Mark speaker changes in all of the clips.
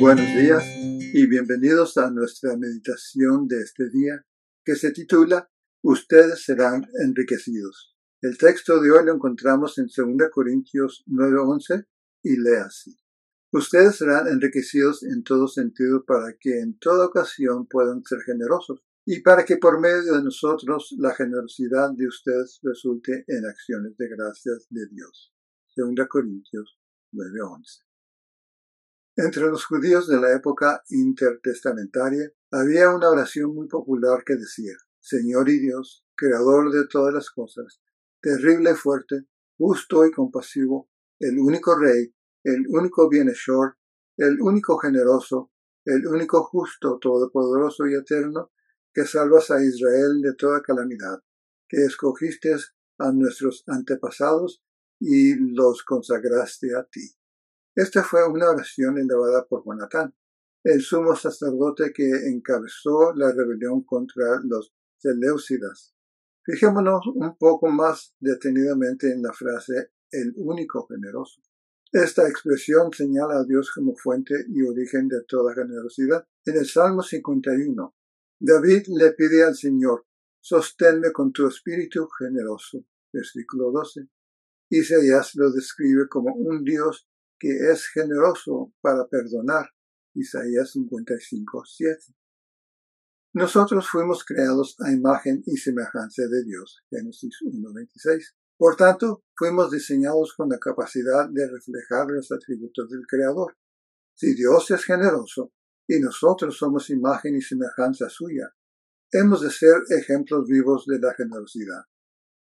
Speaker 1: Buenos días y bienvenidos a nuestra meditación de este día que se titula Ustedes serán enriquecidos. El texto de hoy lo encontramos en 2 Corintios 9:11 y lee así. Ustedes serán enriquecidos en todo sentido para que en toda ocasión puedan ser generosos y para que por medio de nosotros la generosidad de ustedes resulte en acciones de gracias de Dios. 2 Corintios 9:11. Entre los judíos de la época intertestamentaria había una oración muy popular que decía, Señor y Dios, Creador de todas las cosas, terrible y fuerte, justo y compasivo, el único Rey, el único bienhechor, el único generoso, el único justo, todopoderoso y eterno, que salvas a Israel de toda calamidad, que escogiste a nuestros antepasados y los consagraste a ti. Esta fue una oración elevada por Jonatán, el sumo sacerdote que encabezó la rebelión contra los Seleucidas. Fijémonos un poco más detenidamente en la frase el único generoso. Esta expresión señala a Dios como fuente y origen de toda generosidad. En el Salmo 51, David le pide al Señor, sosténme con tu espíritu generoso. Versículo 12. Isaías lo describe como un Dios que es generoso para perdonar. Isaías 55, 7. Nosotros fuimos creados a imagen y semejanza de Dios. Génesis 1.26. Por tanto, fuimos diseñados con la capacidad de reflejar los atributos del Creador. Si Dios es generoso y nosotros somos imagen y semejanza suya, hemos de ser ejemplos vivos de la generosidad.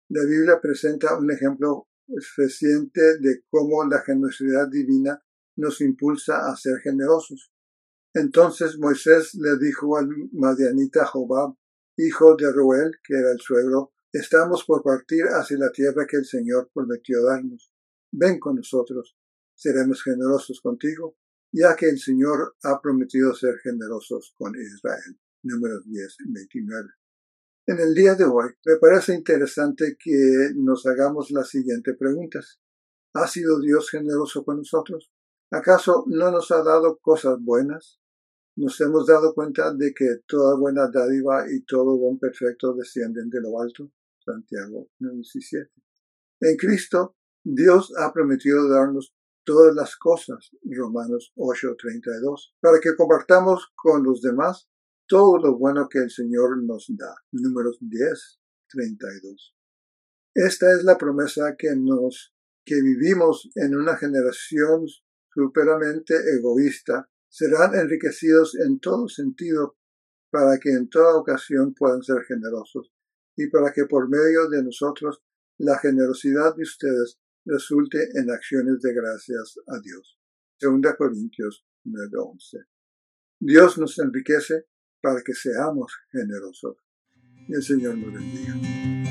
Speaker 1: La Biblia presenta un ejemplo de cómo la generosidad divina nos impulsa a ser generosos. Entonces Moisés le dijo al madianita Jobab, hijo de Ruel, que era el suegro, estamos por partir hacia la tierra que el Señor prometió darnos. Ven con nosotros, seremos generosos contigo, ya que el Señor ha prometido ser generosos con Israel. Números 10, 29. En el día de hoy, me parece interesante que nos hagamos las siguientes preguntas. ¿Ha sido Dios generoso con nosotros? ¿Acaso no nos ha dado cosas buenas? Nos hemos dado cuenta de que toda buena dádiva y todo don perfecto descienden de lo alto. Santiago 17. En Cristo, Dios ha prometido darnos todas las cosas. Romanos 8:32. Para que compartamos con los demás todo lo bueno que el Señor nos da. Números 10, 32. Esta es la promesa que nos, que vivimos en una generación superamente egoísta, serán enriquecidos en todo sentido para que en toda ocasión puedan ser generosos y para que por medio de nosotros la generosidad de ustedes resulte en acciones de gracias a Dios. 2 Corintios 9:11. Dios nos enriquece para que seamos generosos. Y el Señor nos bendiga.